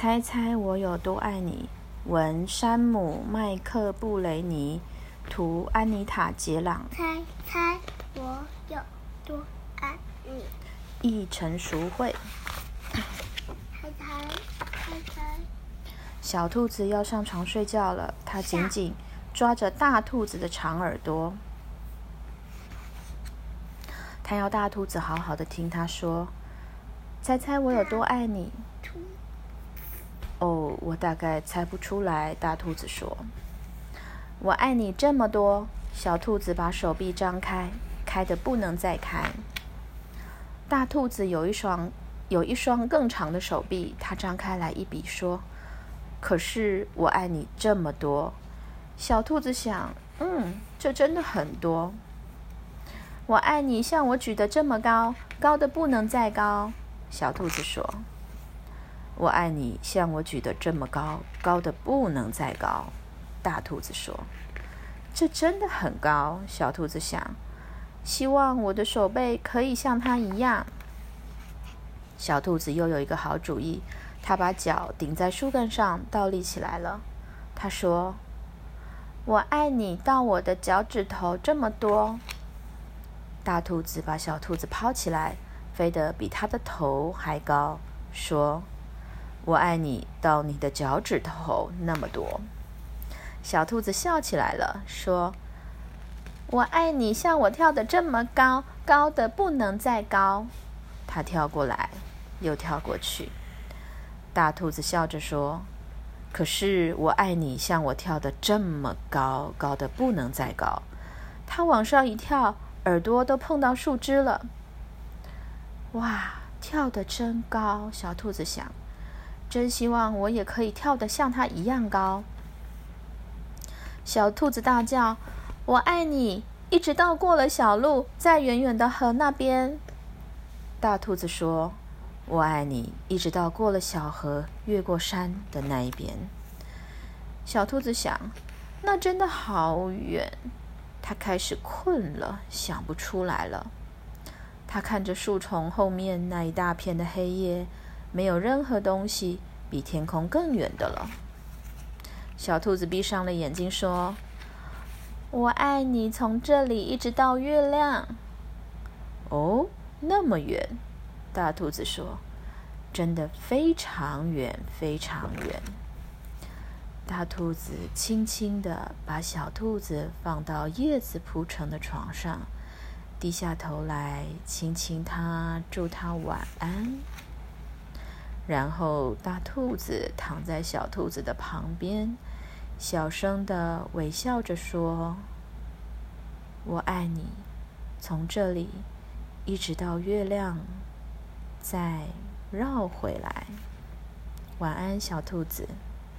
猜猜我有多爱你？文山姆·麦克布雷尼，图安妮塔·杰朗，猜猜我有多爱你？译成熟会。猜猜猜猜，小兔子要上床睡觉了，它紧紧抓着大兔子的长耳朵，它要大兔子好好的听它说：“猜猜我有多爱你？”兔哦，我大概猜不出来。大兔子说：“我爱你这么多。”小兔子把手臂张开，开的不能再开。大兔子有一双有一双更长的手臂，它张开来一比说：“可是我爱你这么多。”小兔子想：“嗯，这真的很多。”我爱你，像我举得这么高，高的不能再高。小兔子说。我爱你，像我举得这么高，高的不能再高。大兔子说：“这真的很高。”小兔子想：“希望我的手背可以像它一样。”小兔子又有一个好主意，它把脚顶在树干上，倒立起来了。它说：“我爱你到我的脚趾头这么多。”大兔子把小兔子抛起来，飞得比它的头还高，说。我爱你到你的脚趾头那么多。小兔子笑起来了，说：“我爱你像我跳的这么高，高的不能再高。”它跳过来，又跳过去。大兔子笑着说：“可是我爱你像我跳的这么高，高的不能再高。”它往上一跳，耳朵都碰到树枝了。哇，跳的真高！小兔子想。真希望我也可以跳得像它一样高。小兔子大叫：“我爱你！”一直到过了小路，在远远的河那边。大兔子说：“我爱你！”一直到过了小河，越过山的那一边。小兔子想：“那真的好远。”它开始困了，想不出来了。它看着树丛后面那一大片的黑夜。没有任何东西比天空更远的了。小兔子闭上了眼睛，说：“我爱你，从这里一直到月亮。”哦，那么远。大兔子说：“真的非常远，非常远。”大兔子轻轻地把小兔子放到叶子铺成的床上，低下头来亲亲它，祝它晚安。然后，大兔子躺在小兔子的旁边，小声的微笑着说：“我爱你，从这里一直到月亮，再绕回来。”晚安，小兔子。